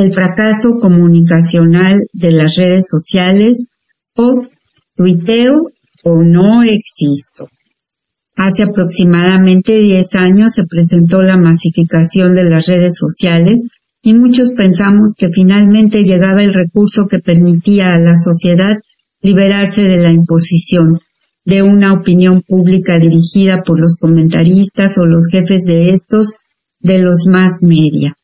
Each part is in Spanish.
el fracaso comunicacional de las redes sociales o tuiteo o no existo. Hace aproximadamente 10 años se presentó la masificación de las redes sociales y muchos pensamos que finalmente llegaba el recurso que permitía a la sociedad liberarse de la imposición de una opinión pública dirigida por los comentaristas o los jefes de estos de los más media.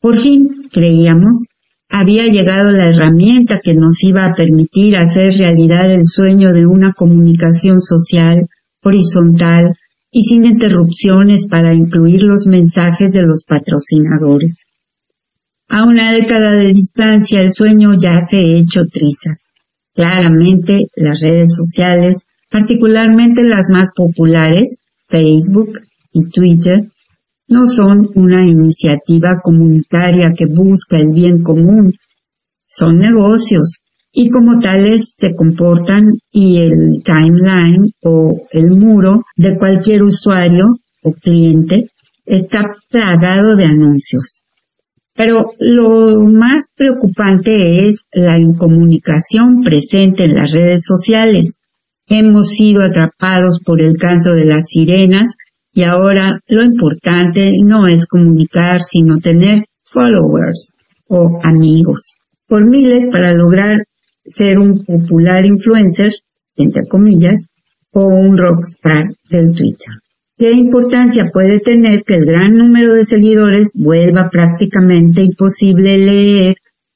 Por fin, creíamos, había llegado la herramienta que nos iba a permitir hacer realidad el sueño de una comunicación social, horizontal y sin interrupciones para incluir los mensajes de los patrocinadores. A una década de distancia el sueño ya se ha hecho trizas. Claramente las redes sociales, particularmente las más populares, Facebook y Twitter, no son una iniciativa comunitaria que busca el bien común, son negocios y como tales se comportan y el timeline o el muro de cualquier usuario o cliente está plagado de anuncios. Pero lo más preocupante es la incomunicación presente en las redes sociales. Hemos sido atrapados por el canto de las sirenas y ahora lo importante no es comunicar, sino tener followers o amigos por miles para lograr ser un popular influencer, entre comillas, o un rockstar del Twitter. ¿Qué importancia puede tener que el gran número de seguidores vuelva prácticamente imposible leer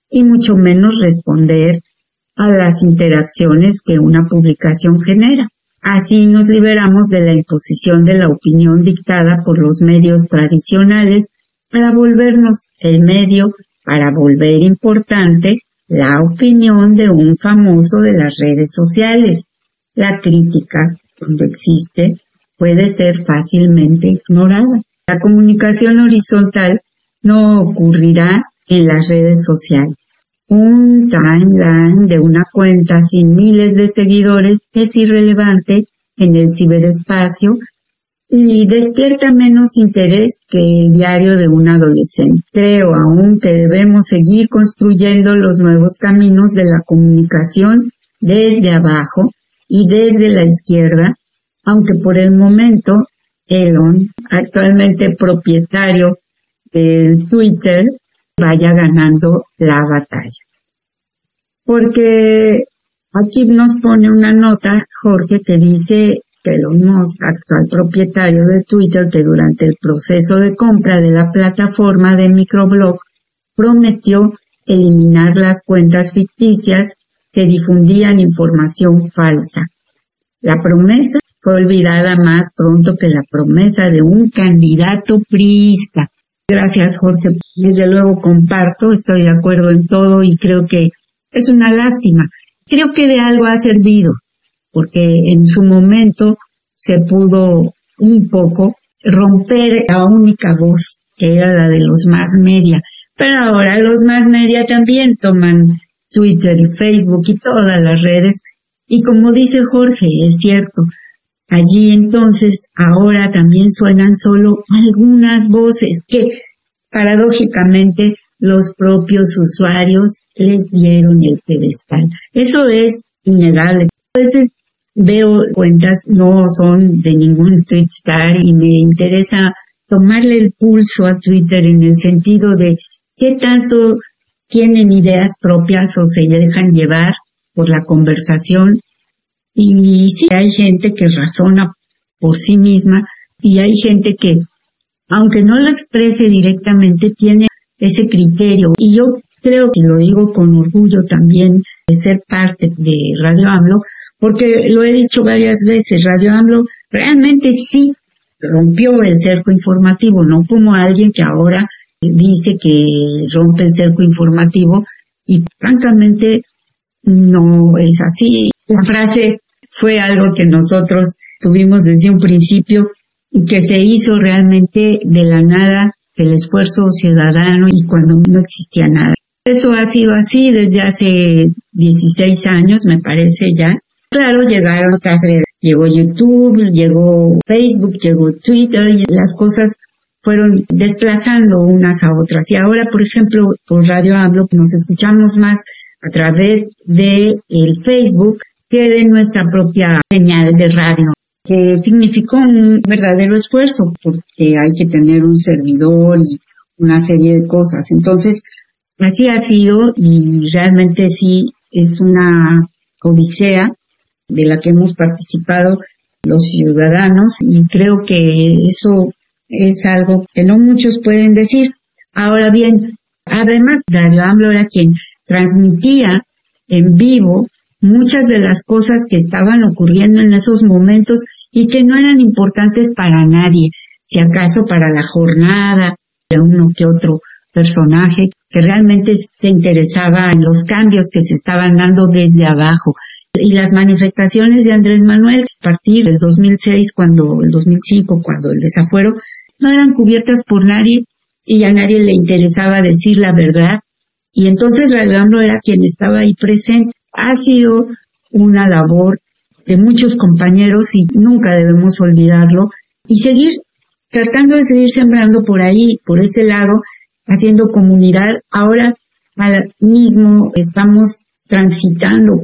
y mucho menos responder a las interacciones que una publicación genera? Así nos liberamos de la imposición de la opinión dictada por los medios tradicionales para volvernos el medio para volver importante la opinión de un famoso de las redes sociales. La crítica, cuando existe, puede ser fácilmente ignorada. La comunicación horizontal no ocurrirá en las redes sociales. Un timeline de una cuenta sin miles de seguidores es irrelevante en el ciberespacio y despierta menos interés que el diario de un adolescente. Creo aún que debemos seguir construyendo los nuevos caminos de la comunicación desde abajo y desde la izquierda aunque por el momento Elon, actualmente propietario del Twitter, vaya ganando la batalla. Porque aquí nos pone una nota, Jorge, que dice que Elon Musk, actual propietario de Twitter, que durante el proceso de compra de la plataforma de microblog prometió eliminar las cuentas ficticias que difundían información falsa. La promesa fue olvidada más pronto que la promesa de un candidato priista. Gracias, Jorge. Desde luego comparto, estoy de acuerdo en todo y creo que es una lástima. Creo que de algo ha servido, porque en su momento se pudo un poco romper la única voz que era la de los más media. Pero ahora los más media también toman Twitter y Facebook y todas las redes. Y como dice Jorge, es cierto, Allí entonces ahora también suenan solo algunas voces que paradójicamente los propios usuarios les dieron el pedestal. Eso es innegable. A veces veo cuentas, no son de ningún Twitstar y me interesa tomarle el pulso a Twitter en el sentido de qué tanto tienen ideas propias o se dejan llevar por la conversación y sí, hay gente que razona por sí misma y hay gente que, aunque no lo exprese directamente, tiene ese criterio. Y yo creo que lo digo con orgullo también de ser parte de Radio AMLO, porque lo he dicho varias veces, Radio AMLO realmente sí rompió el cerco informativo, no como alguien que ahora dice que rompe el cerco informativo y francamente no es así. La frase fue algo que nosotros tuvimos desde un principio y que se hizo realmente de la nada, del esfuerzo ciudadano y cuando no existía nada. Eso ha sido así desde hace 16 años, me parece ya. Claro, llegaron otras redes. Llegó YouTube, llegó Facebook, llegó Twitter y las cosas fueron desplazando unas a otras. Y ahora, por ejemplo, por Radio Hablo, nos escuchamos más a través de el Facebook que de nuestra propia señal de radio, que significó un verdadero esfuerzo porque hay que tener un servidor y una serie de cosas. Entonces, así ha sido y realmente sí es una odisea de la que hemos participado los ciudadanos y creo que eso es algo que no muchos pueden decir. Ahora bien, además Radio AMLO era quien transmitía en vivo muchas de las cosas que estaban ocurriendo en esos momentos y que no eran importantes para nadie, si acaso para la jornada de uno que otro personaje que realmente se interesaba en los cambios que se estaban dando desde abajo. Y las manifestaciones de Andrés Manuel a partir del 2006, cuando el 2005, cuando el desafuero, no eran cubiertas por nadie y a nadie le interesaba decir la verdad. Y entonces Radio era quien estaba ahí presente ha sido una labor de muchos compañeros y nunca debemos olvidarlo y seguir tratando de seguir sembrando por ahí, por ese lado, haciendo comunidad. Ahora mismo estamos transitando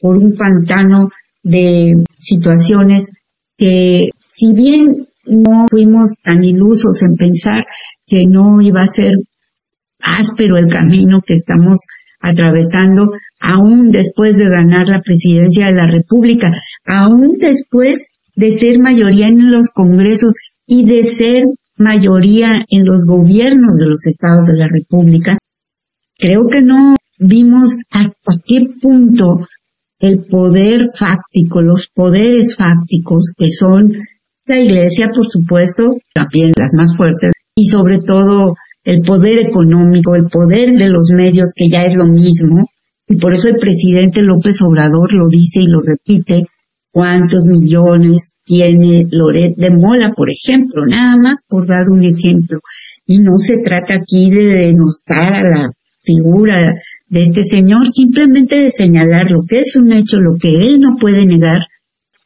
por un pantano de situaciones que si bien no fuimos tan ilusos en pensar que no iba a ser áspero el camino que estamos atravesando aún después de ganar la presidencia de la República, aún después de ser mayoría en los congresos y de ser mayoría en los gobiernos de los estados de la República, creo que no vimos hasta qué punto el poder fáctico, los poderes fácticos que son la iglesia, por supuesto, también las más fuertes, y sobre todo el poder económico, el poder de los medios, que ya es lo mismo, y por eso el presidente López Obrador lo dice y lo repite, cuántos millones tiene Loret de Mola, por ejemplo, nada más por dar un ejemplo. Y no se trata aquí de denostar a la figura de este señor, simplemente de señalar lo que es un hecho, lo que él no puede negar,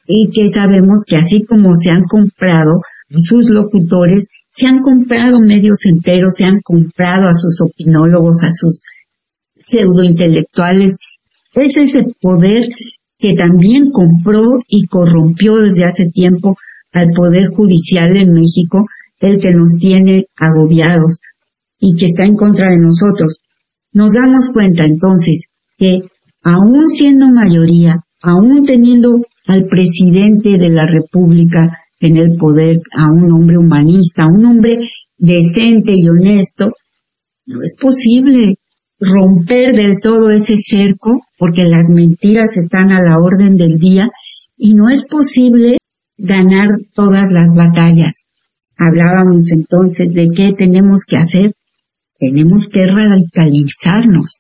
y que sabemos que así como se han comprado sus locutores, se han comprado medios enteros, se han comprado a sus opinólogos, a sus pseudointelectuales. Es ese poder que también compró y corrompió desde hace tiempo al Poder Judicial en México, el que nos tiene agobiados y que está en contra de nosotros. Nos damos cuenta entonces que aún siendo mayoría, aún teniendo al presidente de la República en el poder, a un hombre humanista, a un hombre decente y honesto, no es posible romper del todo ese cerco, porque las mentiras están a la orden del día y no es posible ganar todas las batallas. Hablábamos entonces de qué tenemos que hacer. Tenemos que radicalizarnos.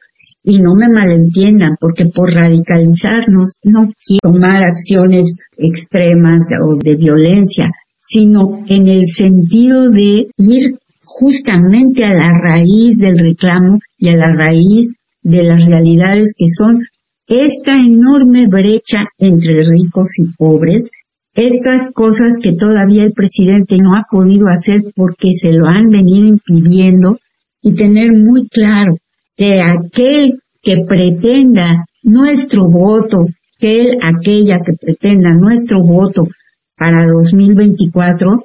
Y no me malentiendan, porque por radicalizarnos no quiero tomar acciones extremas o de violencia, sino en el sentido de ir justamente a la raíz del reclamo y a la raíz de las realidades que son esta enorme brecha entre ricos y pobres, estas cosas que todavía el presidente no ha podido hacer porque se lo han venido impidiendo y tener muy claro que aquel que pretenda nuestro voto, que aquella que pretenda nuestro voto para 2024,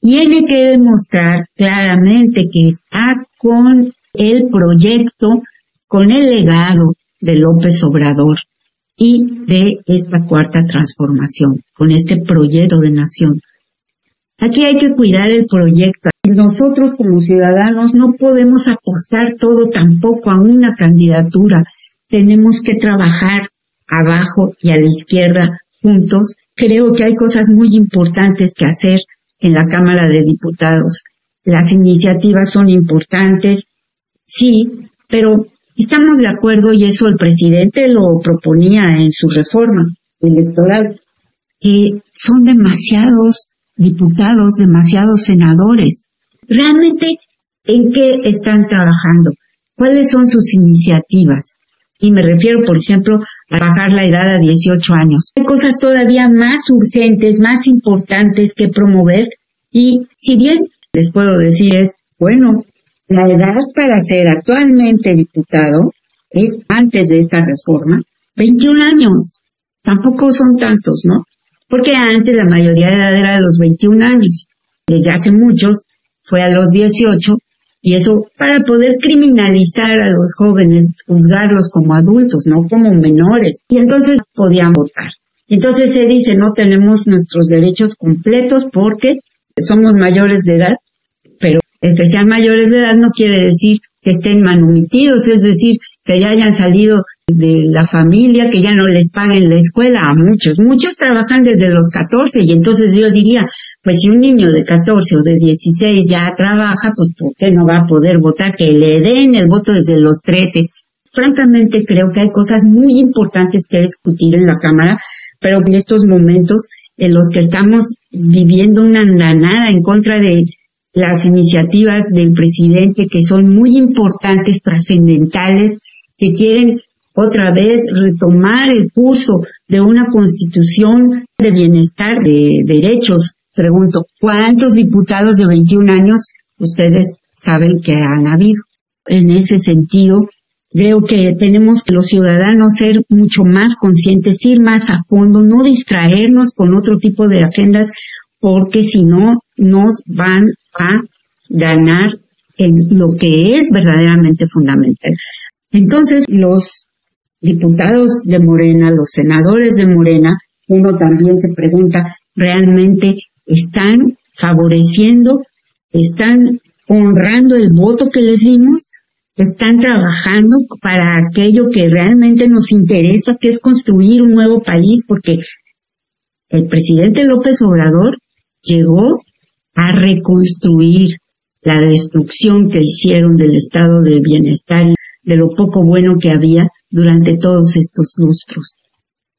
tiene que demostrar claramente que está con el proyecto, con el legado de López Obrador y de esta cuarta transformación, con este proyecto de nación. Aquí hay que cuidar el proyecto. Nosotros como ciudadanos no podemos apostar todo tampoco a una candidatura. Tenemos que trabajar abajo y a la izquierda juntos. Creo que hay cosas muy importantes que hacer en la Cámara de Diputados. Las iniciativas son importantes, sí, pero estamos de acuerdo y eso el presidente lo proponía en su reforma electoral, que son demasiados diputados, demasiados senadores. Realmente, ¿en qué están trabajando? ¿Cuáles son sus iniciativas? Y me refiero, por ejemplo, a bajar la edad a 18 años. Hay cosas todavía más urgentes, más importantes que promover y si bien les puedo decir es, bueno, la edad para ser actualmente diputado es antes de esta reforma, 21 años. Tampoco son tantos, ¿no? Porque antes la mayoría de edad era de los 21 años. Desde hace muchos fue a los 18 y eso para poder criminalizar a los jóvenes, juzgarlos como adultos, no como menores. Y entonces podían votar. Entonces se dice, no tenemos nuestros derechos completos porque somos mayores de edad, pero el que sean mayores de edad no quiere decir que estén manumitidos, es decir, que ya hayan salido de la familia, que ya no les paguen la escuela a muchos. Muchos trabajan desde los 14 y entonces yo diría, pues si un niño de 14 o de 16 ya trabaja, pues ¿por qué no va a poder votar? Que le den el voto desde los 13. Francamente creo que hay cosas muy importantes que discutir en la Cámara, pero en estos momentos en los que estamos viviendo una andanada en contra de las iniciativas del presidente que son muy importantes, trascendentales, que quieren otra vez retomar el curso de una constitución de bienestar, de derechos. Pregunto, ¿cuántos diputados de 21 años ustedes saben que han habido? En ese sentido, Creo que tenemos que los ciudadanos ser mucho más conscientes, ir más a fondo, no distraernos con otro tipo de agendas, porque si no nos van a ganar en lo que es verdaderamente fundamental. Entonces, los diputados de Morena, los senadores de Morena, uno también se pregunta, realmente están favoreciendo, están honrando el voto que les dimos, están trabajando para aquello que realmente nos interesa, que es construir un nuevo país, porque el presidente López Obrador llegó a reconstruir la destrucción que hicieron del estado de bienestar de lo poco bueno que había durante todos estos lustros.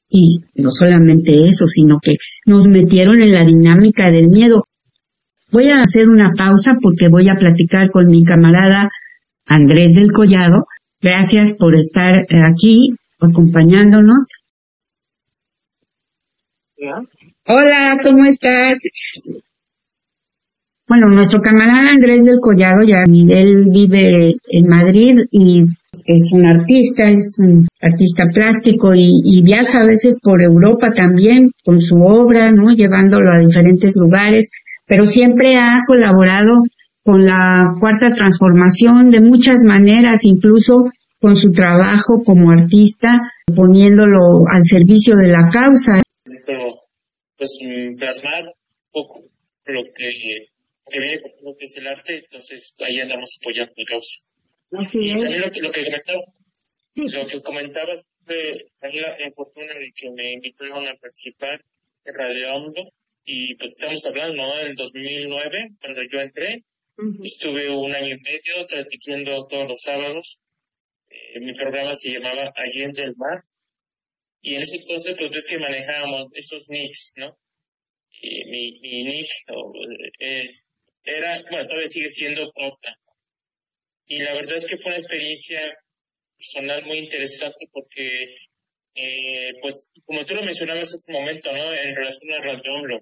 Y no solamente eso, sino que nos metieron en la dinámica del miedo. Voy a hacer una pausa porque voy a platicar con mi camarada Andrés del Collado. Gracias por estar aquí acompañándonos. Hola, ¿cómo estás? Bueno, nuestro camarada Andrés del Collado, ya él vive en Madrid y es un artista, es un artista plástico y, viaja a veces por Europa también con su obra, ¿no? Llevándolo a diferentes lugares, pero siempre ha colaborado con la cuarta transformación de muchas maneras, incluso con su trabajo como artista, poniéndolo al servicio de la causa. Pues plasmar un poco lo que viene con lo que es el arte, entonces ahí andamos apoyando la causa. Así es. También lo que, lo que comentaba, lo que comentabas fue también la, fortuna de que me invitaron a participar en Radio Hondo y pues estamos hablando, ¿no? En 2009, cuando yo entré, estuve un año y medio transmitiendo todos los sábados. Eh, mi programa se llamaba Allende del Mar. Y en ese entonces, pues ves que manejábamos esos nicks, ¿no? Y mi, mi nick es era, bueno, todavía sigue siendo propia. Y la verdad es que fue una experiencia personal muy interesante porque, eh, pues, como tú lo mencionabas hace un momento, ¿no? En relación a Radio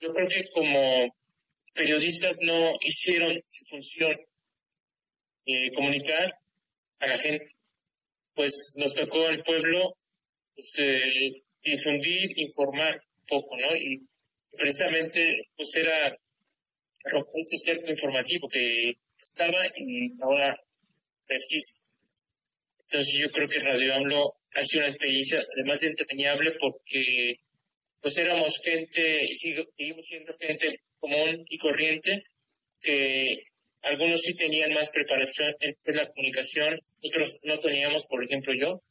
yo creo que como periodistas no hicieron su función eh, comunicar a la gente. Pues nos tocó al pueblo pues, eh, difundir, informar un poco, ¿no? Y precisamente pues era romper ese cerco informativo que estaba y ahora persiste. Entonces yo creo que Radio AMLO ha sido una experiencia además de entrañable porque pues éramos gente y seguimos siendo gente común y corriente que algunos sí tenían más preparación en la comunicación, otros no teníamos, por ejemplo yo,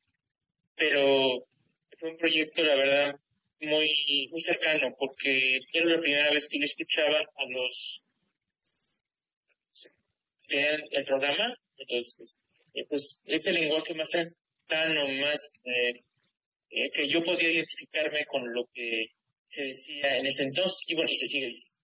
pero fue un proyecto, la verdad, muy, muy cercano, porque era la primera vez que yo escuchaba a los el programa, entonces, eh, pues ese lenguaje más cercano, más eh, eh, que yo podía identificarme con lo que se decía en ese entonces, y bueno, y se sigue diciendo.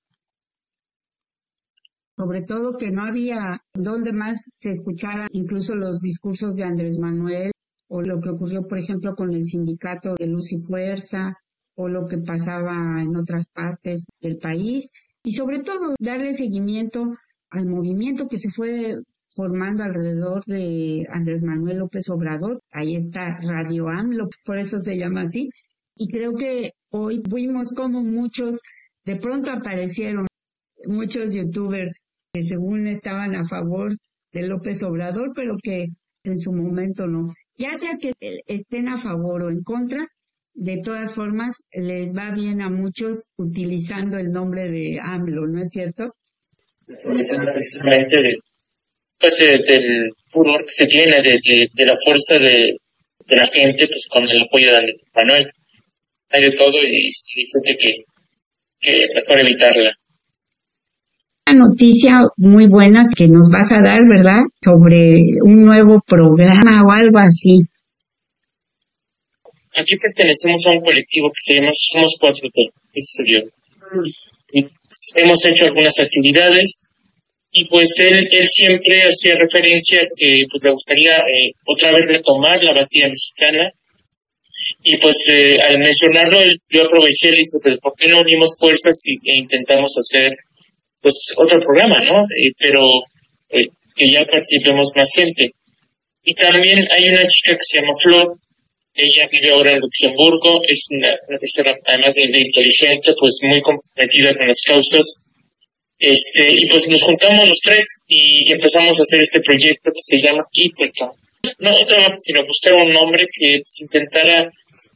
Sobre todo que no había donde más se escuchara incluso los discursos de Andrés Manuel o lo que ocurrió, por ejemplo, con el sindicato de Luz y Fuerza o lo que pasaba en otras partes del país y sobre todo darle seguimiento al movimiento que se fue formando alrededor de Andrés Manuel López Obrador. Ahí está Radio AMLO, por eso se llama así. Y creo que hoy vimos como muchos, de pronto aparecieron muchos youtubers que según estaban a favor de López Obrador, pero que en su momento no. Ya sea que estén a favor o en contra, de todas formas les va bien a muchos utilizando el nombre de AMLO, ¿no es cierto? Precisamente de, pues, del furor que se tiene, de, de, la fuerza de, de, la gente, pues con el apoyo de Manuel. Hay de todo y, y que, que mejor evitarla. Una noticia muy buena que nos vas a dar, ¿verdad? Sobre un nuevo programa o algo así. Aquí pertenecemos a un colectivo que se llama Somos 4T, ese hemos hecho algunas actividades y pues él, él siempre hacía referencia que pues le gustaría eh, otra vez retomar la batida mexicana. Y pues eh, al mencionarlo yo aproveché y dije pues ¿por qué no unimos fuerzas y, e intentamos hacer pues otro programa no eh, pero que ya participemos más gente y también hay una chica que se llama Flor ella vive ahora en Luxemburgo, es una, persona, además de, inteligente, pues muy comprometida con las causas. Este, y pues nos juntamos los tres y empezamos a hacer este proyecto que se llama ITECA. No otra sino buscar un nombre que pues, intentara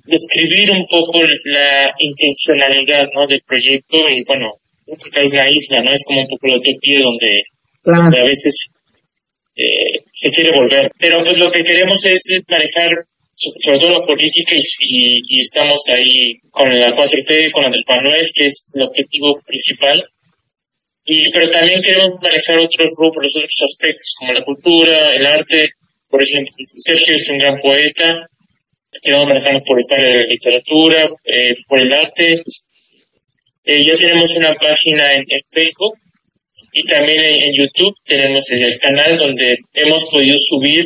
describir un poco la intencionalidad ¿no? del proyecto y bueno, es la isla, ¿no? Es como un poco la utopía donde, donde a veces eh, se quiere volver. Pero pues lo que queremos es manejar sobre todo la política y, estamos ahí con la 4T, con Andrés Manuel, que es el objetivo principal. Y, pero también queremos manejar otros grupos, otros aspectos, como la cultura, el arte. Por ejemplo, Sergio es un gran poeta. Queremos manejarnos por historia de la literatura, eh, por el arte. Eh, ya tenemos una página en, Facebook y también en, YouTube tenemos el canal donde hemos podido subir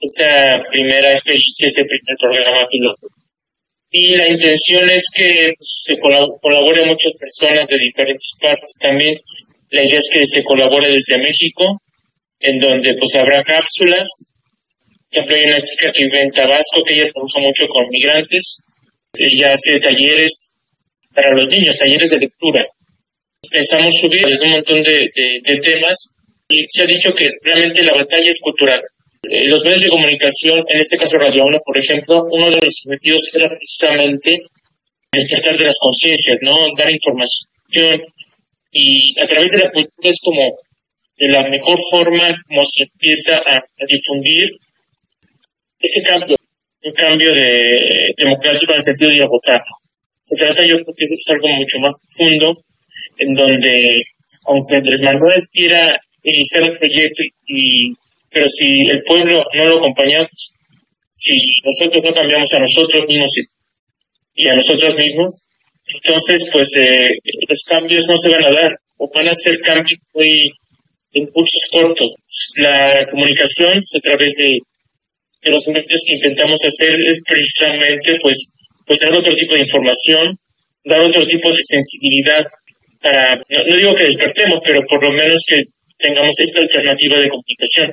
esa primera experiencia, ese primer programa piloto. Y la intención es que se colaboren muchas personas de diferentes partes también. La idea es que se colabore desde México, en donde pues habrá cápsulas. Por ejemplo, hay una chica que vive en Tabasco que ella trabaja mucho con migrantes. Ella hace talleres para los niños, talleres de lectura. Pensamos subir desde un montón de, de temas y se ha dicho que realmente la batalla es cultural eh, los medios de comunicación, en este caso Radio 1, por ejemplo, uno de los objetivos era precisamente despertar de las conciencias, ¿no? Dar información y a través de la cultura es como de la mejor forma como se empieza a, difundir este cambio, un cambio de democrático en el sentido de ir a votar. Se trata, yo creo que es algo mucho más profundo, en donde, aunque Andrés Manuel quiera iniciar un proyecto y pero si el pueblo no lo acompañamos, si nosotros no cambiamos a nosotros mismos y, a nosotros mismos, entonces pues eh, los cambios no se van a dar o van a ser cambios muy impulsos cortos. La comunicación a través de, los medios que intentamos hacer es precisamente pues, pues dar otro tipo de información, dar otro tipo de sensibilidad para, no digo que despertemos, pero por lo menos que tengamos esta alternativa de comunicación.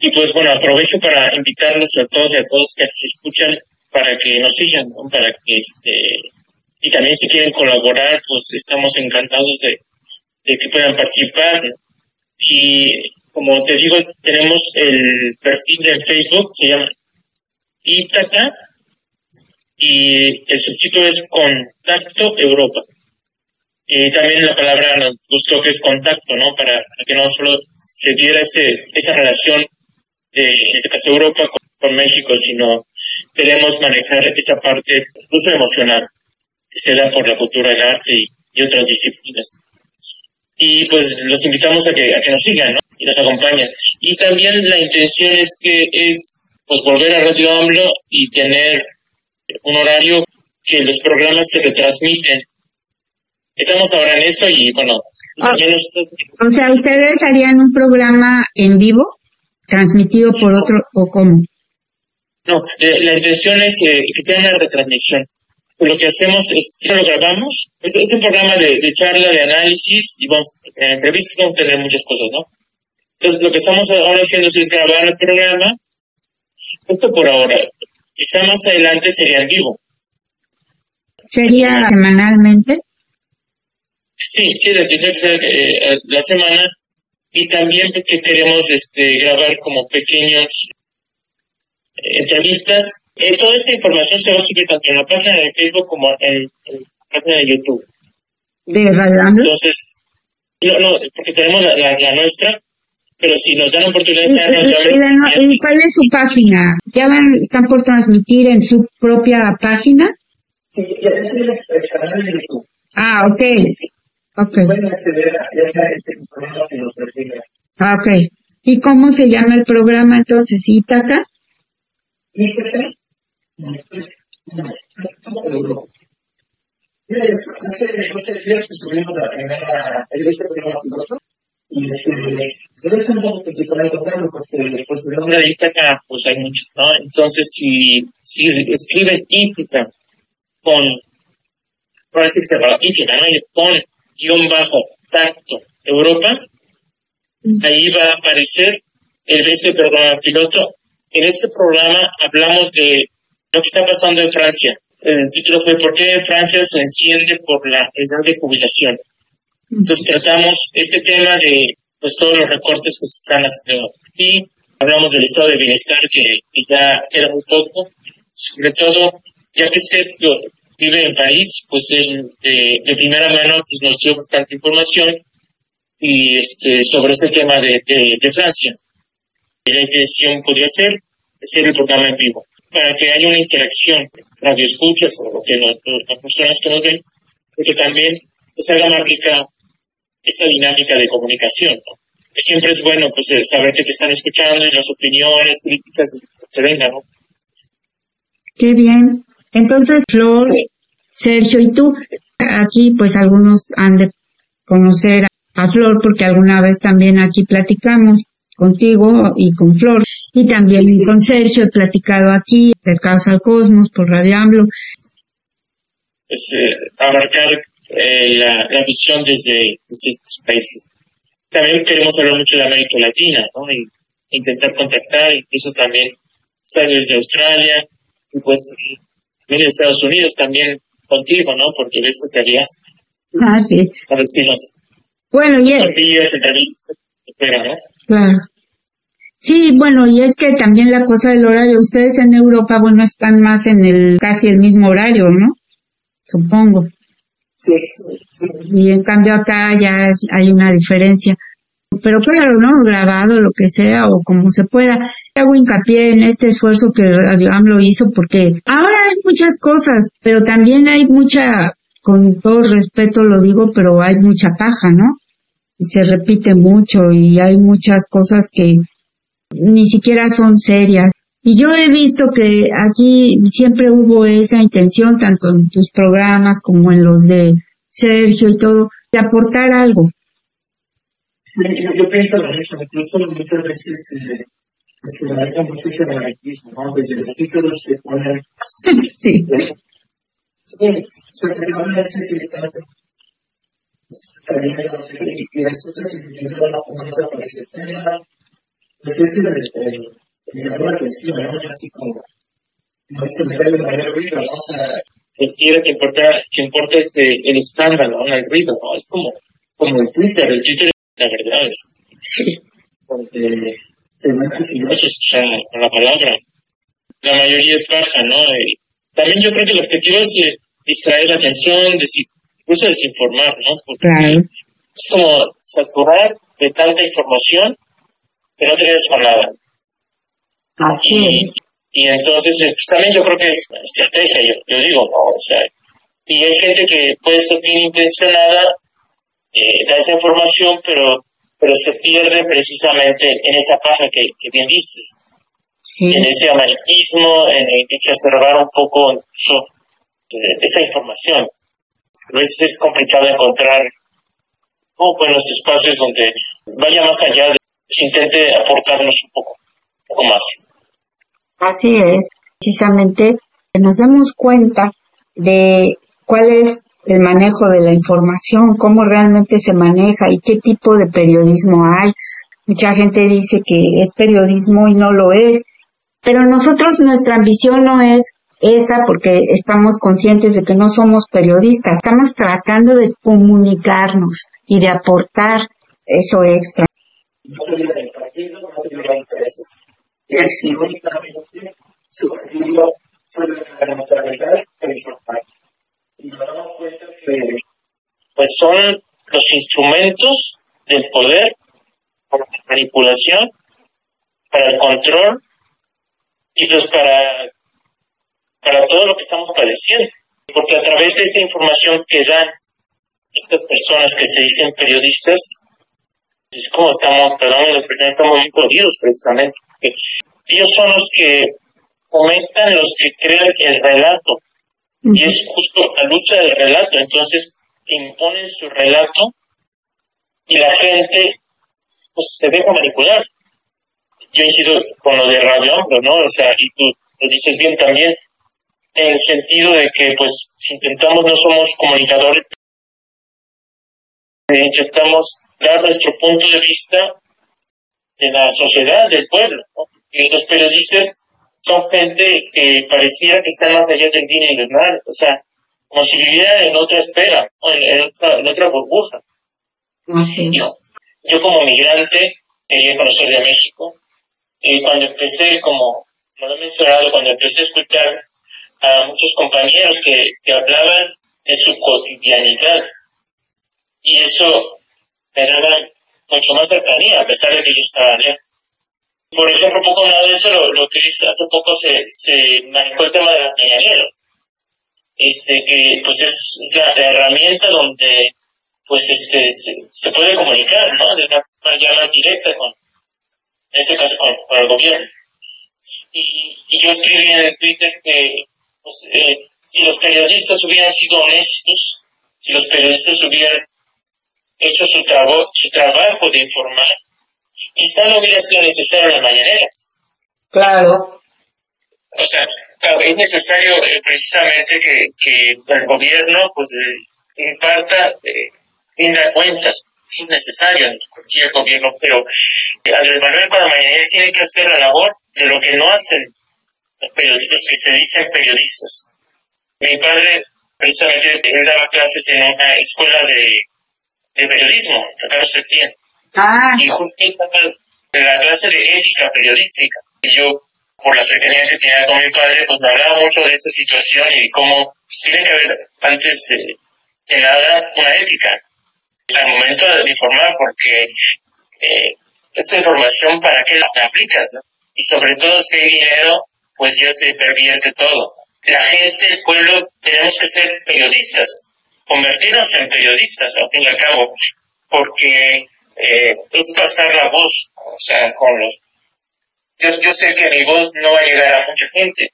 Y pues bueno, aprovecho para invitarlos a todos y a todos que se escuchan para que nos sigan, para que este, y también si quieren colaborar, pues estamos encantados de, que puedan participar. Y como te digo, tenemos el perfil de Facebook, se llama Itaca, y el subtítulo es Contacto Europa. Y también la palabra nos gustó que es contacto, ¿no? Para, que no solo se diera ese, esa relación en este caso Europa con, México, sino queremos manejar esa parte incluso emocional que se da por la cultura, el arte y, otras disciplinas. Y pues los invitamos a que, a que nos sigan ¿no? y nos acompañen. Y también la intención es que es pues volver a Radio AMLO y tener un horario que los programas se retransmiten. Estamos ahora en eso y bueno, ah, o sea, ustedes harían un programa en vivo transmitido por otro o cómo? No, eh, la intención es eh, que sea una retransmisión. Lo que hacemos es que lo grabamos. Es, un programa de, charla, de análisis y vamos, en entrevistas vamos a tener muchas cosas, ¿no? Entonces, lo que estamos ahora haciendo es grabar el programa. Esto por ahora. Quizá más adelante sería en vivo. ¿Sería semanalmente? Sí, sí, la intención es eh, la semana y también porque queremos este, grabar como pequeños eh, entrevistas. Eh, toda esta información se va a subir tanto en la página de Facebook como en, la página de YouTube. ¿De Entonces, no, no, porque tenemos la, nuestra, pero si nos dan oportunidad de estar ¿Y, cuál es su página? ¿Ya van, están por transmitir en su propia página? Sí, ya de YouTube. Ah, ok. Okay. Ah, ok. ¿Y cómo se llama el programa entonces? Ítaca. Mira, hace 12 días que subimos la primera, el este programa piloto, y este, se un poco que se porque pues el nombre de Ítaca, pues hay muchos, ¿no? Entonces, si, si escriben Ítaca con, parece que se llama Ítaca, ¿no? Y pone guion bajo tacto Europa, ahí va a aparecer el, este programa piloto. En este programa hablamos de lo que está pasando en Francia. El título fue ¿Por qué Francia se enciende por la edad de jubilación? Entonces tratamos este tema de pues todos los recortes que se están haciendo aquí. Hablamos del estado de bienestar que, ya era muy poco. sobre todo, ya que Sergio vive en París, pues él de primera mano pues, nos dio bastante información y este sobre este tema de, de, Francia. La intención podría ser hacer el programa en vivo, para que haya una interacción, radio escuchas o que las personas que nos ven, porque también se haga más rica esa dinámica de comunicación. Siempre es bueno pues eh, saber que te están escuchando y las opiniones críticas que vengan. ¿no? Qué bien. Entonces, Flor, Sergio y tú, aquí pues algunos han de conocer a Flor porque alguna vez también aquí platicamos contigo y con Flor y también con Sergio he platicado aquí Caos al Cosmos por Radio AMLO. Pues, eh, abarcar eh, la, la, visión desde, estos países. También queremos hablar mucho de América Latina, ¿no? Y intentar contactar, incluso también está desde Australia, y pues de Estados Unidos también contigo, ¿no? Porque ves que te harías. Ah, sí. A ver si nos... Bueno, y es... Claro. Sí, bueno, y es que también la cosa del horario, ustedes en Europa, bueno, están más en el casi el mismo horario, ¿no? Supongo. Sí, sí, Y en cambio acá ya hay una diferencia. Pero claro, ¿no? Grabado, lo que sea, o como se pueda. Hago hincapié en este esfuerzo que AMLO hizo porque ahora hay muchas cosas, pero también hay mucha, con todo respeto lo digo, pero hay mucha paja, ¿no? Se repite mucho y hay muchas cosas que ni siquiera son serias. Y yo he visto que aquí siempre hubo esa intención, tanto en tus programas como en los de Sergio y todo, de aportar algo. Yo, pienso lo mismo, incluso muchas veces eh, se maneja mucho ese anarquismo, ¿no? Desde los títulos que ponen. Sí. Sí, sobre todo en ese tanto. También y eso se significa la comunidad para ese tema. Pues ese me llamó la atención, ¿no? Así como, no se me de manera ruido, ¿no? O sea, quiere que importa, que importa este, el escándalo, ¿no? El ruido, ¿no? Es como, como el Twitter, el Twitter, la verdad, es, donde se mete filósofos, o sea, con la palabra. La mayoría es baja, ¿no? Y también yo creo que el objetivo es eh, distraer la atención, incluso desinformar, ¿no? Porque claro. es como saturar de tanta información que no tienes con nada y, y entonces, eh, pues, también yo creo que es estrategia, yo, yo digo, ¿no? O sea, y hay gente que puede ser bien intencionada, eh, da esa información, pero pero se pierde precisamente en esa paja que, que bien dices, en ese amarillismo, en exacerbar un poco eh, esa información. A veces es complicado encontrar en los espacios donde vaya más allá, de, se intente aportarnos un poco, un poco más. Así es, precisamente que nos demos cuenta de cuál es el manejo de la información, cómo realmente se maneja y qué tipo de periodismo hay. Mucha gente dice que es periodismo y no lo es, pero nosotros nuestra ambición no es esa porque estamos conscientes de que no somos periodistas, estamos tratando de comunicarnos y de aportar eso extra. Y Y nos damos cuenta que pues son los instrumentos del poder para la manipulación, para el control y pues para, para todo lo que estamos padeciendo. Porque a través de esta información que dan estas personas que se dicen periodistas, es como estamos, perdón, las personas estamos muy jodidos precisamente ellos son los que fomentan, los que crean el relato. Y es justo la lucha del relato. Entonces imponen su relato y la gente pues, se deja manipular. Yo insisto con lo de Radio ¿no? O sea, y tú lo dices bien también, en el sentido de que, pues, si intentamos, no somos comunicadores, intentamos dar nuestro punto de vista de la sociedad, del pueblo. Y los periodistas son gente que pareciera que están más allá del bien y del mal, o sea, como si vivieran en otra esfera, en, otra, en otra burbuja. yo, como migrante quería conocer de México y cuando empecé, como, lo he mencionado, cuando empecé a escuchar a muchos compañeros que, que hablaban de su cotidianidad. Y eso me daba mucho más cercanía, a pesar de que yo estaba lejos. Por ejemplo, poco nada de eso, lo, que es, hace poco se, se manejó el tema de la mañanera. Este, que pues es, la, herramienta donde pues este se, puede comunicar, ¿no? De una manera directa con, en este caso con, el gobierno. Y, y, yo escribí en el Twitter que pues, eh, si los periodistas hubieran sido honestos, si los periodistas hubieran hecho su, su trabajo de informar, quizá no hubiera sido necesario las mañaneras. Claro. O sea, es necesario eh, precisamente que, que, el gobierno pues eh, imparta, eh, cuentas. Es necesario en cualquier gobierno, pero eh, Andrés Manuel con la mañanera tiene que hacer la labor de lo que no hacen los periodistas, que se dicen periodistas. Mi padre precisamente él daba clases en una escuela de, de periodismo, Carlos Septién. Ah. Y justo en la clase de ética periodística. Yo, por la cercanía que tenía con mi padre, pues me hablaba mucho de esta situación y cómo pues, tiene que haber, antes de, nada, una ética al momento de informar, porque eh, esta información, ¿para qué la aplicas? No? Y sobre todo, si hay dinero, pues ya se pervierte todo. La gente, el pueblo, tenemos que ser periodistas, convertirnos en periodistas, al fin y al cabo, porque eh, es pasar la voz, o sea, con los... Yo, yo sé que mi voz no va a llegar a mucha gente,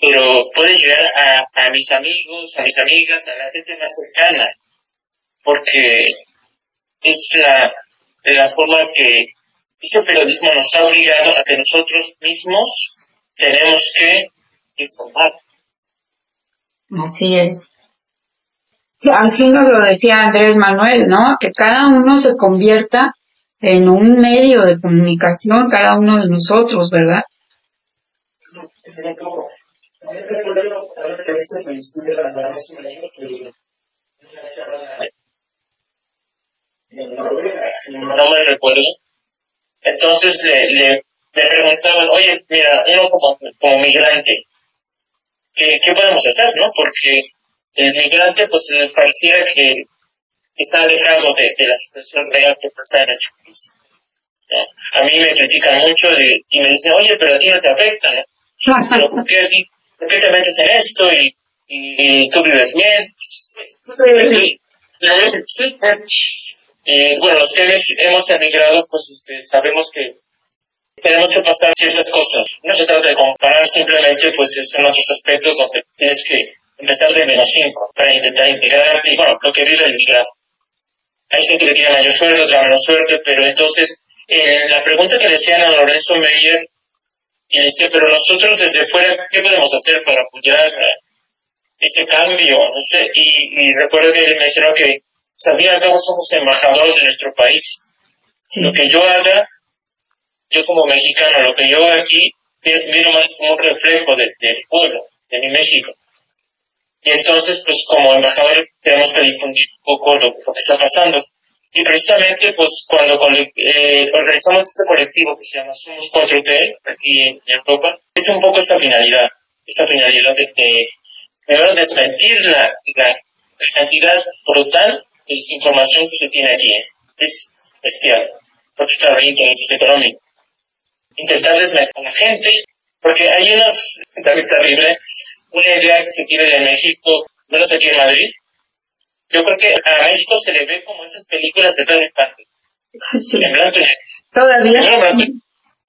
pero puede llegar a, a mis amigos, a mis amigas, a la gente más cercana, porque es la, la forma que ese periodismo nos ha obligado a que nosotros mismos tenemos que informar. Así es fin nos lo decía Andrés Manuel, ¿no? Que cada uno se convierta en un medio de comunicación, cada uno de nosotros, ¿verdad? No me recuerdo. Entonces le, le, preguntaban, oye, mira, uno como, como migrante, ¿qué, ¿qué podemos hacer, no? Porque el migrante pues pareciera que está alejado de, la situación real que pasa en nuestro país. A mí me critican mucho y me dicen, oye, pero a ti no te afecta, ¿no? ¿Pero por, qué ¿Por qué te metes en esto y, y, tú vives bien? Sí. Eh, bueno, los que hemos emigrado, pues este, sabemos que tenemos que pasar ciertas cosas. No se trata de comparar, simplemente pues son otros aspectos donde tienes que empezar de menos 5 para intentar integrarte y bueno, lo que vive el migrado. Hay gente que tiene mayor suerte, otra menos suerte, pero entonces eh, la pregunta que le decían a Lorenzo Meyer, y decía, pero nosotros desde fuera, ¿qué podemos hacer para apoyar ese cambio? No sé, y, recuerdo que él mencionó que, al fin y al cabo somos embajadores de nuestro país. Lo que yo haga, yo como mexicano, lo que yo haga aquí, miro más como un reflejo del pueblo, de mi México. Y entonces, pues como embajadores tenemos que difundir un poco lo, que está pasando. Y precisamente, pues cuando eh, organizamos este colectivo que se llama Somos 4T, aquí en, Europa, es un poco esa finalidad, esa finalidad de, de primero desmentir la, la, cantidad brutal de desinformación que se tiene aquí. Es bestial, porque claro, hay intereses económicos. Intentar desmentir a la gente, porque hay unas, también terrible, una idea que se tiene de México, menos aquí en Madrid. Yo creo que a México se le ve como esas películas de Pedro Infante. En blanco y negro. Todavía.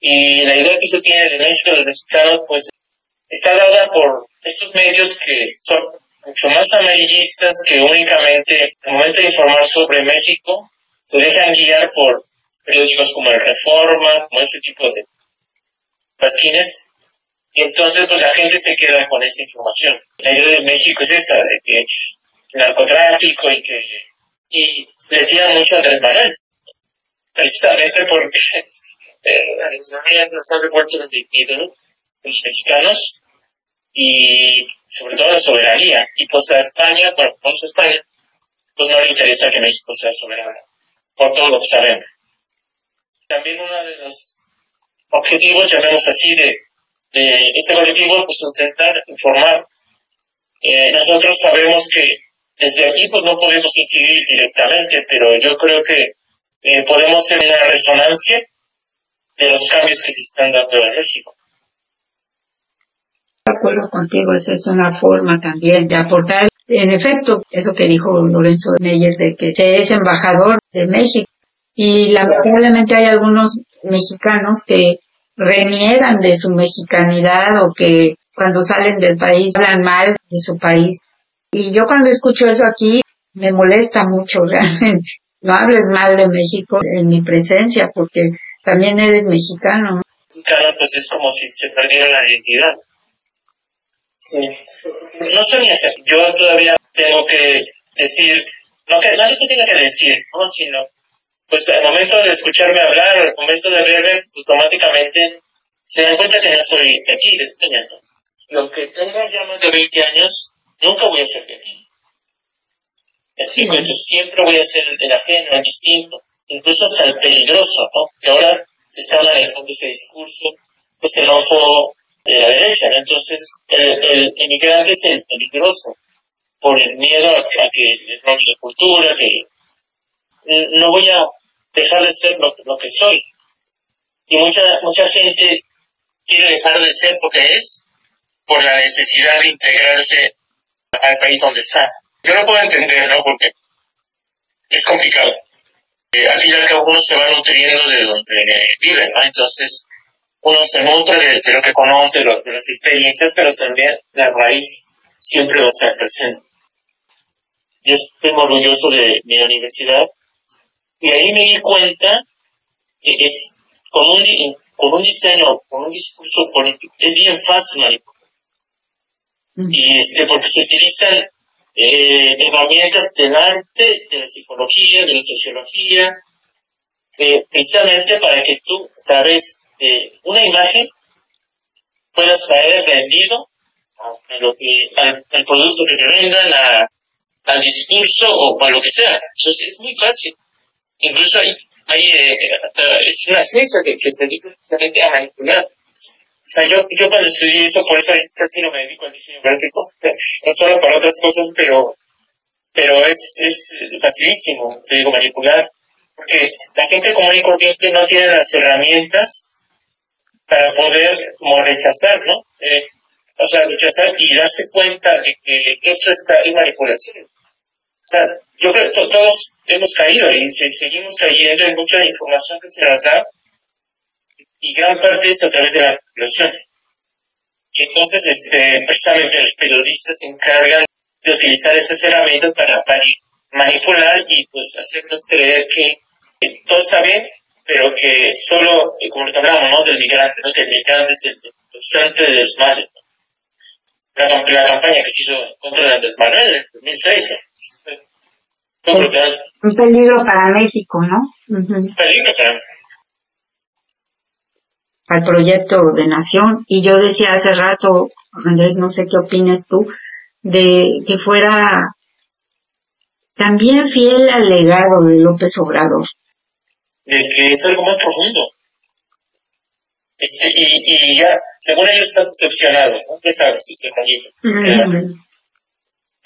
Y la idea que se tiene de México, de mexicanos, pues está dada por estos medios que son mucho más amarillistas que únicamente, en el momento de informar sobre México, se dejan guiar por periódicos como El Reforma, como ese tipo de pasquines, y entonces, pues la gente se queda con esa información. La idea de México es esa, de que el narcotráfico y que y le tiran mucho a Andrés Manuel, precisamente porque eh, Andrés Manuel nos ha devuelto los los mexicanos y sobre todo la soberanía. Y pues a España, bueno, vamos a España, pues no le interesa que México sea soberano, por todo lo que sabemos. También uno de los objetivos, llamemos así, de este colectivo, pues intentar informar Eh, nosotros sabemos que desde aquí pues no podemos incidir directamente, pero yo creo que eh, podemos hacer una resonancia de los cambios que se están dando en México. De acuerdo contigo, esa es una forma también de aportar. En efecto, eso que dijo Lorenzo Meyer de que se es embajador de México. Y lamentablemente hay algunos mexicanos que reniegan de su mexicanidad o que cuando salen del país hablan mal de su país. Y yo cuando escucho eso aquí me molesta mucho realmente. No hables mal de México en mi presencia porque también eres mexicano. Claro, pues es como si se perdiera la identidad. Sí. No sé ni hacer. Yo todavía tengo que decir, no que nadie te tenga que decir, ¿no? sino pues al momento de escucharme hablar, al momento de verme, automáticamente se dan cuenta que no soy de aquí, de España. ¿no? Y aunque tenga ya más de 20 años, nunca voy a ser de aquí. Entonces siempre voy a ser el ajeno, el distinto, incluso hasta el peligroso, ¿no? Que ahora se está manejando ese discurso pues xenófobo de la derecha, ¿no? Entonces el, el inmigrante es el peligroso por el miedo a, que le robe la cultura, que no voy a dejar de ser lo, lo que soy. Y mucha, mucha gente quiere dejar de ser lo que es por la necesidad de integrarse al país donde está. Yo no puedo entender, ¿no? Porque es complicado. Eh, al fin y uno se va nutriendo de donde vive, ¿no? Entonces uno se nutre de, lo que conoce, de las experiencias, pero también la raíz siempre va a estar presente. Yo estoy orgulloso de mi universidad y ahí me di cuenta que es con un, con un diseño, con un discurso político, es bien fácil manipular. Y este, porque se utilizan eh, herramientas del arte, de la psicología, de la sociología, eh, precisamente para que tú, a través de una imagen, puedas caer rendido a, lo que, al, producto que te vendan, a, al discurso o a lo que sea. Entonces es muy fácil. Incluso hay, hay eh, es una ciencia que, se dedica precisamente a manipular. O sea, yo, yo cuando estudié eso, por eso casi no me dedico al diseño gráfico, no solo para otras cosas, pero, pero es, es facilísimo, te digo, manipular, porque la gente común y corriente no tiene las herramientas para poder como rechazar, ¿no? Eh, o sea, rechazar y darse cuenta de que esto está en manipulación. O sea, yo creo que todos hemos caído y seguimos cayendo en mucha información que se nos da y gran parte es a través de la manipulación. Y entonces, este, precisamente los periodistas se encargan de utilizar estas herramientas para, manipular y pues hacernos creer que, todo está bien, pero que solo, como lo hablamos, ¿no? Del migrante, ¿no? Que el migrante es el causante de los males, La, la, campaña que se hizo contra Andrés Manuel en 2006, ¿no? Un peligro para México, ¿no? Un peligro para México al proyecto de nación y yo decía hace rato, Andrés, no sé qué opinas tú, de que fuera también fiel al legado de López Obrador. De que es algo más profundo. Este, y, y ya, según ellos están decepcionados, ¿no? ¿Qué sabes? Este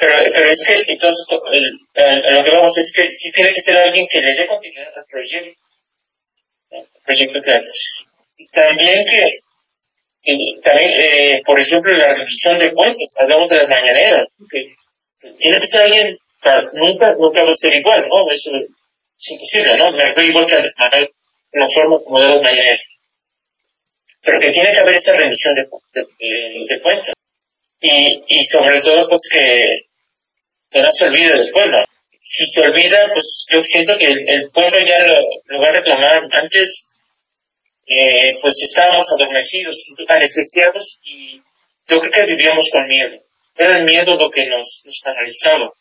pero, pero es que, entonces, lo que vamos es que sí tiene que ser alguien que le dé continuidad al proyecto. El proyecto de también que, también, eh, por ejemplo, la revisión de cuentas, hablamos de las mañaneras, que tiene que ser alguien, nunca, nunca va a ser igual, ¿no? Eso es imposible, ¿no? Me refiero igual que en la forma como de las mañaneras. Pero que tiene que haber esa rendición de, de, cuentas. Y, y sobre todo, pues que, que no se olvide del pueblo. Si se olvida, pues yo siento que el, pueblo ya lo, va a reclamar. Antes, eh, pues estábamos adormecidos, anestesiados y yo creo que vivíamos con miedo. Era el miedo lo que nos, nos paralizaba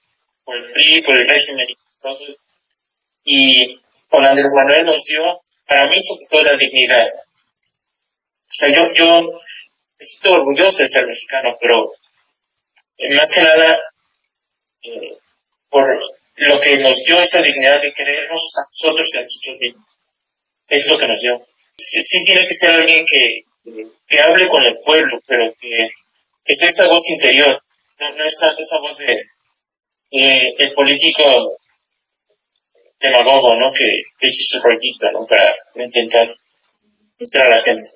por el PRI, por el régimen y todo. Y con Andrés Manuel nos dio, para mí, sobre todo la dignidad. O sea, yo, yo estoy orgulloso de ser mexicano, pero eh, más que nada, por lo que nos dio esa dignidad de creernos a nosotros y a nosotros mismos. Es lo que nos dio sí, tiene que ser alguien que, que hable con el pueblo, pero que es esa voz interior, no, no es esa voz de el político demagogo, ¿no? Que eche su rollito, ¿no? Para intentar estar a la gente.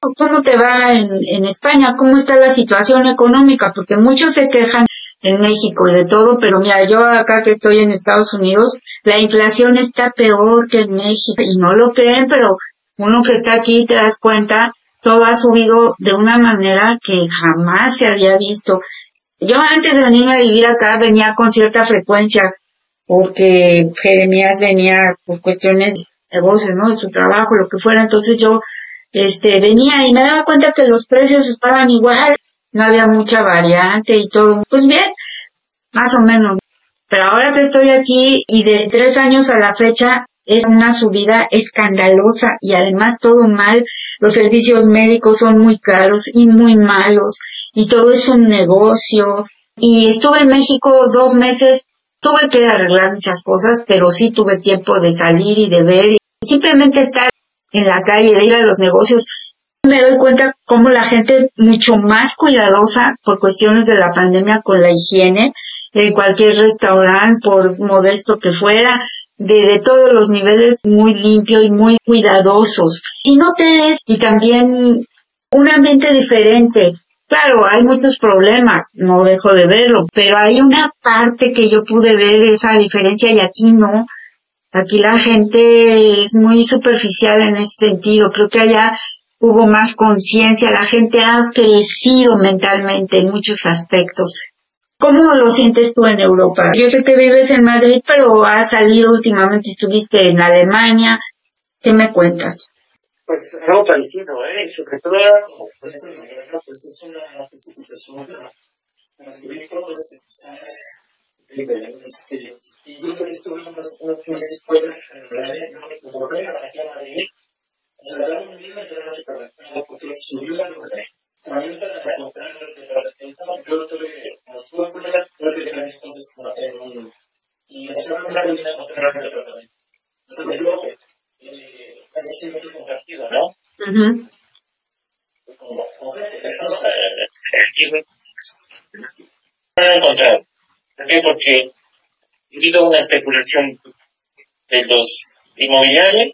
¿Cómo te va en, en España? ¿Cómo está la situación económica? Porque muchos se quejan en México y de todo, pero mira, yo acá que estoy en Estados Unidos, la inflación está peor que en México y no lo creen, pero uno que está aquí te das cuenta, todo ha subido de una manera que jamás se había visto. Yo antes de venir a vivir acá venía con cierta frecuencia porque Jeremías venía por cuestiones de voces, ¿no? De su trabajo, lo que fuera. Entonces yo, este, venía y me daba cuenta que los precios estaban igual, no había mucha variante y todo. Pues bien, más o menos. Pero ahora que estoy aquí y de tres años a la fecha es una subida escandalosa y además todo mal. Los servicios médicos son muy caros y muy malos y todo es un negocio. Y estuve en México dos meses, tuve que arreglar muchas cosas, pero sí tuve tiempo de salir y de ver y simplemente estar en la calle, de ir a los negocios. Me doy cuenta cómo la gente mucho más cuidadosa por cuestiones de la pandemia con la higiene, en cualquier restaurante, por modesto que fuera, de, de, todos los niveles muy limpio y muy cuidadosos. Y noté y también un ambiente diferente. Claro, hay muchos problemas, no dejo de verlo, pero hay una parte que yo pude ver esa diferencia y aquí no. Aquí la gente es muy superficial en ese sentido. Creo que allá hubo más conciencia, la gente ha crecido mentalmente en muchos aspectos. ¿Cómo lo sientes tú en Europa? Yo sé que vives en Madrid, pero has salido últimamente, estuviste en Alemania. ¿Qué me cuentas? Pues algo parecido, ¿eh? Sobre todo, pues es una situación pues diferentes. Y yo estuve en Madrid, no me volver aquí a Madrid, da un subió la también para encontrar el departamento, yo tuve en un. Y estaba en una reunión con otra el departamento. Entonces, yo, eh, casi siempre compartido, ¿no? Como, como gente, ¿no? Aquí no lo he encontrado. ¿Por qué? Porque ha habido una especulación de los inmobiliarios,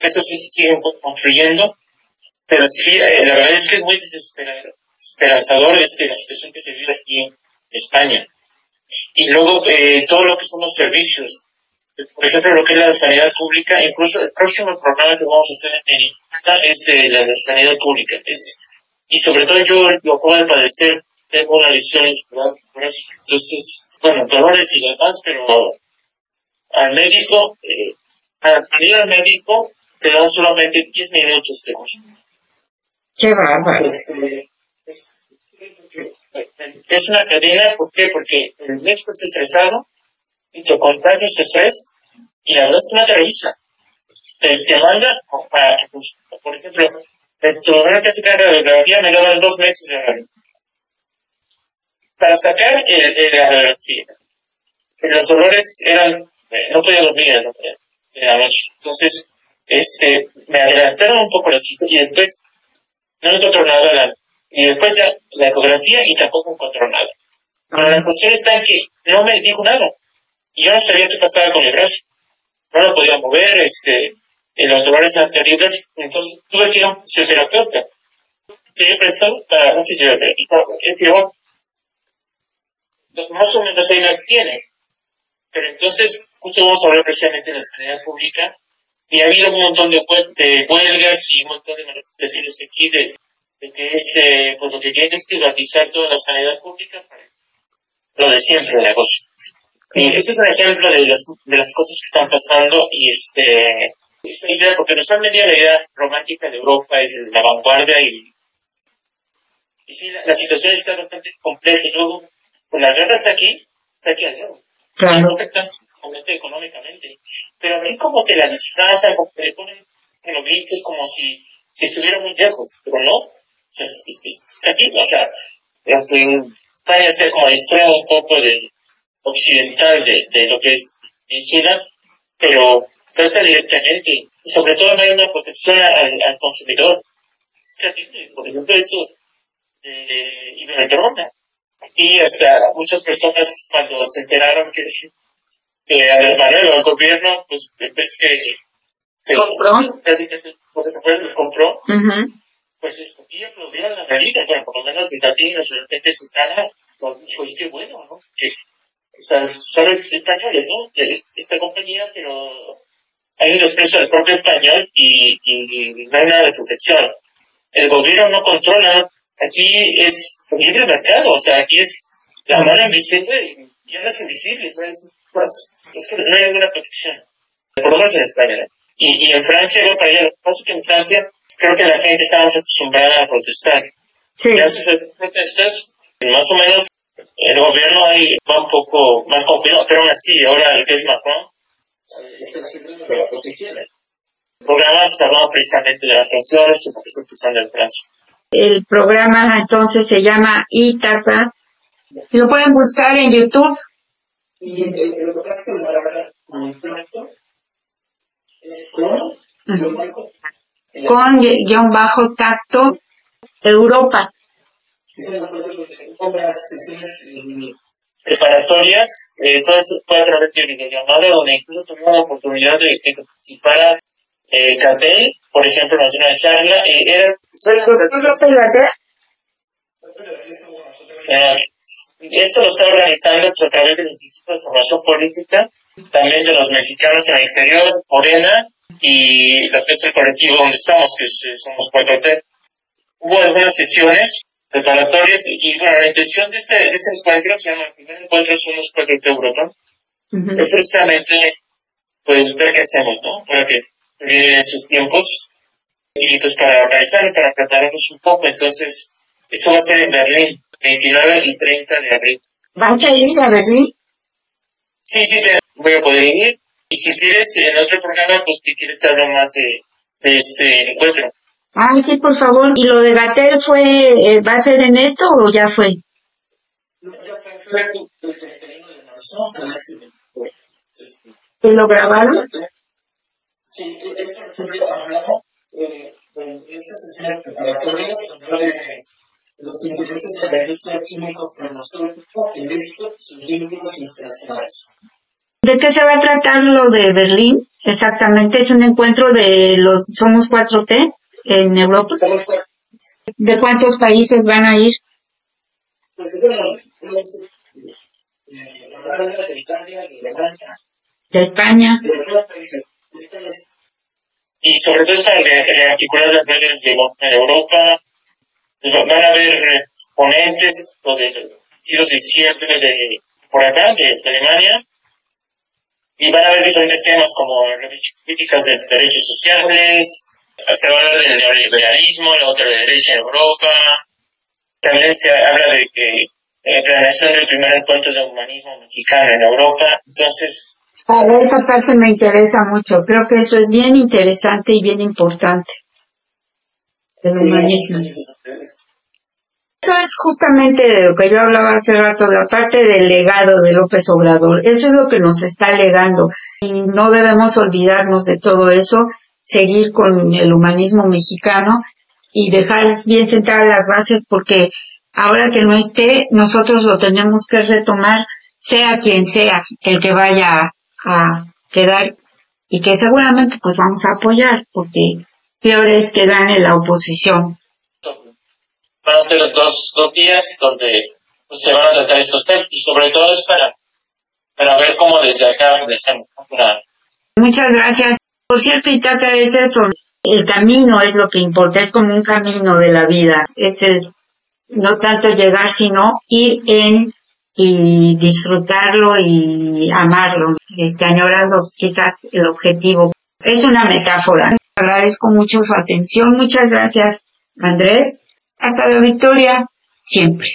eso sí siguen construyendo, pero sí, eh, la verdad es que es muy desesperanzador este, la situación que se vive aquí en España. Y luego eh, todo lo que son los servicios, por ejemplo, lo que es la sanidad pública, incluso el próximo programa que vamos a hacer en es de la sanidad pública. y sobre todo yo lo puedo de padecer, tengo una lesión entonces, bueno, dolores y demás, pero al médico, eh, al ir al médico, te dan solamente 10 minutos de consulta. Qué bárbaro. Es una cadena, ¿por qué? Porque el médico está estresado y te contagias estrés y la verdad es que no te revisa. Te, manda, para, pues, por ejemplo, tu momento que sacar radiografía me daban dos meses de Para sacar el, la radiografía, los dolores eran, eh, no podía dormir en la noche. Entonces, este, me adelantaron un poco la cita y después no encontró nada. y después ya la ecografía y tampoco encontró nada. Pero la cuestión está en que no me dijo nada. Y yo no sabía qué pasaba con el brazo. No lo podía mover, este, los dolores eran terribles. Entonces tuve que ir a un fisioterapeuta. he prestado para un fisioterapeuta. Más o menos ahí la tiene. Pero entonces, justo vamos a hablar precisamente de la sanidad pública y ha habido un montón de, de huelgas y un montón de manifestaciones aquí de, de que es, eh, pues lo que quieren es privatizar toda la sanidad pública para lo de siempre, el negocio. Y ese es un ejemplo de las, de las cosas que están pasando y este, esa idea, porque nos han vendido la idea romántica de Europa, es la vanguardia y, y sí, la, situación está bastante compleja y luego, pues la guerra está aquí, está aquí al lado. Claro económicamente. Pero así como que la disfrazan, como que le ponen globitos como si, si estuviera muy lejos, pero no. O sea, aquí, o sea, España ser como el extremo un poco de occidental de, de lo que es medicina, pero trata directamente, sobre todo no hay una protección al, al consumidor. Es terrible, por ejemplo, eso de Ibertrona. y hasta muchas personas cuando se enteraron que, que Andrés Manuel o el gobierno, pues ves que se ¿Compró? casi que se, se fue, los compró, Ujú. pues y aplaudieron la realidad, bueno, por lo menos aquí, los repente su cara, pues "Oye, qué bueno, ¿no? Que, o sea, son españoles, ¿no? Es esta compañía, pero hay un desprecio del propio español y, y no hay nada de protección. El gobierno no controla, aquí es libre mercado, o sea, aquí es la mano invisible y no es invisible, entonces, pues, es que no hay ninguna protección, por lo menos en España, ¿no? Y, y en Francia, va para allá, lo que pasa es que en Francia creo que la gente está más acostumbrada a protestar. Sí. Gracias a esas protestas, más o menos el gobierno ahí va un poco más con cuidado, pero aún así, ahora el que es Macron, eh, está haciendo la protección. El programa pues, hablaba precisamente de las pensiones y por qué empezando en Francia. El programa entonces se llama Itaca. Lo pueden buscar en YouTube Y lo que pasa es que la contacto es con con guion bajo tacto Europa. preparatorias, eh, todo eso fue a través de videollamada, donde incluso tuvimos la oportunidad de, que participara eh, Catel, por ejemplo, nos dio una charla, eh, era... Eh, esto lo está organizando a través del Instituto de Formación Política, también de los mexicanos en el exterior, Morena, y lo que es el colectivo donde estamos, que es, eh, somos 4T. Hubo algunas sesiones preparatorias y bueno, la intención de este, de este encuentro se llama el primer encuentro somos 4T Europa, es precisamente pues ver qué hacemos, ¿no? Para que vienen estos tiempos y pues para organizar y para prepararnos un poco. Entonces, esto va a ser en Berlín, 29 y 30 de abril. ¿Vas a ir a Berlín? Sí, sí, te voy a poder ir. Y si quieres, en otro programa, pues si quieres te hablo más de, de este encuentro. Ay, sí, por favor. ¿Y lo de Gatel fue, eh, va a ser en esto o ya fue? Ya fue, fue el 31 de marzo, ¿Y lo grabaron? Sí, esto fue hablado eh, estas sesiones preparatorias sobre los intereses de la industria en esto sus vínculos internacionales. ¿De qué se va a tratar lo de Berlín? Exactamente, es un encuentro de los Somos 4T en Europa. ¿De cuántos países van a ir? Pues eh, de Italia, de Alemania, De España. de algunos países. Ustedes. Y sobre todo es para re- rearticular las redes de Europa. Va- Van a haber ponentes o de partidos de izquierda de, por acá, de, Alemania. Y van a haber diferentes temas como críticas de derechos sociales, se va hablar del neoliberalismo, la ultraderecha en Europa. También se habla de que eh, planeación del primer encuentro de humanismo mexicano en Europa. Entonces, A esa parte me interesa mucho. Creo que eso es bien interesante y bien importante. El humanismo. Eso es justamente de lo que yo hablaba hace rato, la parte del legado de López Obrador. Eso es lo que nos está legando. Y no debemos olvidarnos de todo eso, seguir con el humanismo mexicano y dejar bien sentadas las bases porque ahora que no esté, nosotros lo tenemos que retomar, sea quien sea el que vaya a quedar y que seguramente pues vamos a apoyar porque peor es que gane la oposición. van a ser dos, dos días donde pues, se van a tratar estos temas y sobre todo es para, para ver cómo desde acá hacemos una, Muchas gracias. Por cierto, Itata, es eso. El camino es lo que importa, es como un camino de la vida. Es el, no tanto llegar, sino ir en y disfrutarlo y amarlo, este, añorando quizás el objetivo. Es una metáfora. Agradezco mucho su atención. Muchas gracias, Andrés. Hasta la victoria, siempre.